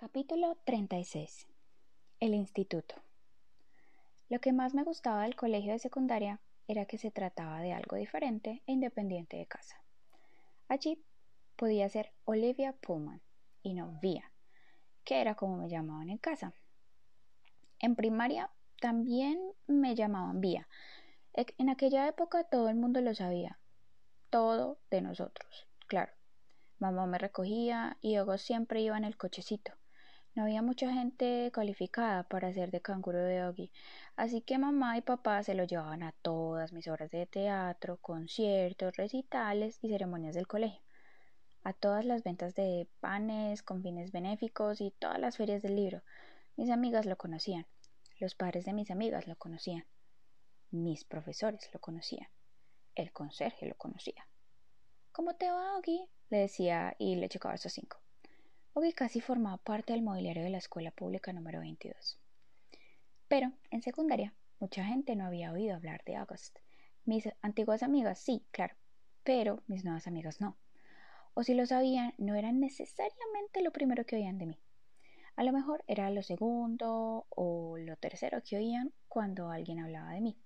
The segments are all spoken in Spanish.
Capítulo 36. El instituto. Lo que más me gustaba del colegio de secundaria era que se trataba de algo diferente e independiente de casa. Allí podía ser Olivia Pullman y no Vía, que era como me llamaban en casa. En primaria también me llamaban Vía. En aquella época todo el mundo lo sabía. Todo de nosotros, claro. Mamá me recogía y luego siempre iba en el cochecito. No había mucha gente cualificada para ser de canguro de Oggy, así que mamá y papá se lo llevaban a todas mis obras de teatro, conciertos, recitales y ceremonias del colegio, a todas las ventas de panes con fines benéficos y todas las ferias del libro. Mis amigas lo conocían, los padres de mis amigas lo conocían, mis profesores lo conocían, el conserje lo conocía. ¿Cómo te va, Oggy? le decía y le checaba esos cinco. Oggy casi formaba parte del mobiliario de la escuela pública número 22. Pero, en secundaria, mucha gente no había oído hablar de August. Mis antiguas amigas sí, claro, pero mis nuevas amigas no. O si lo sabían, no eran necesariamente lo primero que oían de mí. A lo mejor era lo segundo o lo tercero que oían cuando alguien hablaba de mí.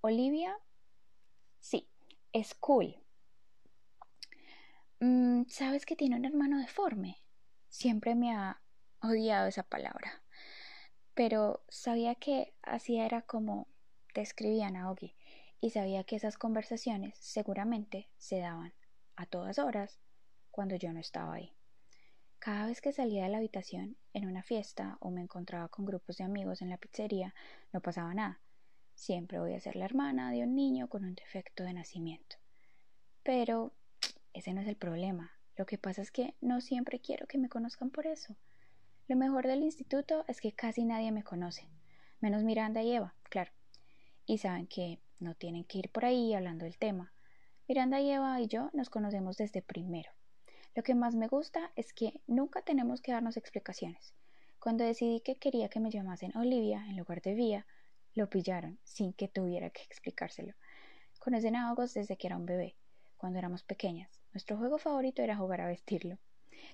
Olivia, sí, es cool, ¿Sabes que tiene un hermano deforme? Siempre me ha odiado esa palabra. Pero sabía que así era como describían a Ogi y sabía que esas conversaciones seguramente se daban a todas horas cuando yo no estaba ahí. Cada vez que salía de la habitación en una fiesta o me encontraba con grupos de amigos en la pizzería, no pasaba nada. Siempre voy a ser la hermana de un niño con un defecto de nacimiento. Pero ese no es el problema. Lo que pasa es que no siempre quiero que me conozcan por eso. Lo mejor del instituto es que casi nadie me conoce, menos Miranda y Eva, claro. Y saben que no tienen que ir por ahí hablando del tema. Miranda y Eva y yo nos conocemos desde primero. Lo que más me gusta es que nunca tenemos que darnos explicaciones. Cuando decidí que quería que me llamasen Olivia en lugar de Vía, lo pillaron sin que tuviera que explicárselo. Conocen a August desde que era un bebé, cuando éramos pequeñas. Nuestro juego favorito era jugar a vestirlo.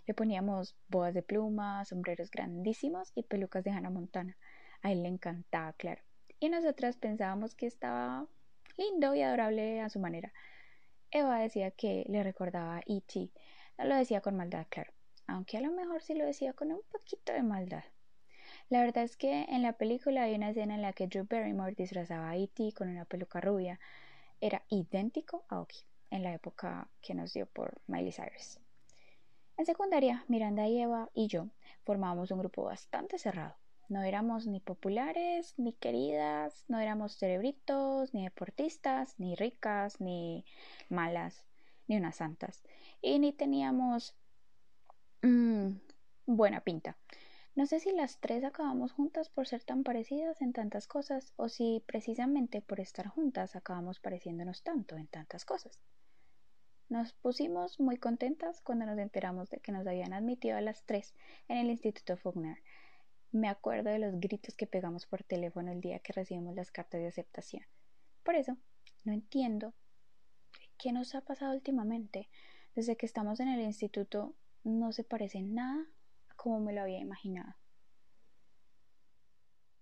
Le poníamos bodas de plumas, sombreros grandísimos y pelucas de Hannah Montana. A él le encantaba, claro. Y nosotras pensábamos que estaba lindo y adorable a su manera. Eva decía que le recordaba a E.T. No lo decía con maldad, claro. Aunque a lo mejor sí lo decía con un poquito de maldad. La verdad es que en la película hay una escena en la que Drew Barrymore disfrazaba a E.T. con una peluca rubia. Era idéntico a Oki en la época que nos dio por Miley Cyrus. En secundaria, Miranda y Eva y yo formábamos un grupo bastante cerrado. No éramos ni populares, ni queridas, no éramos cerebritos, ni deportistas, ni ricas, ni malas, ni unas santas. Y ni teníamos mm, buena pinta. No sé si las tres acabamos juntas por ser tan parecidas en tantas cosas o si precisamente por estar juntas acabamos pareciéndonos tanto en tantas cosas. Nos pusimos muy contentas cuando nos enteramos de que nos habían admitido a las tres en el Instituto Faulkner. Me acuerdo de los gritos que pegamos por teléfono el día que recibimos las cartas de aceptación. Por eso, no entiendo qué nos ha pasado últimamente. Desde que estamos en el instituto no se parece nada a como me lo había imaginado.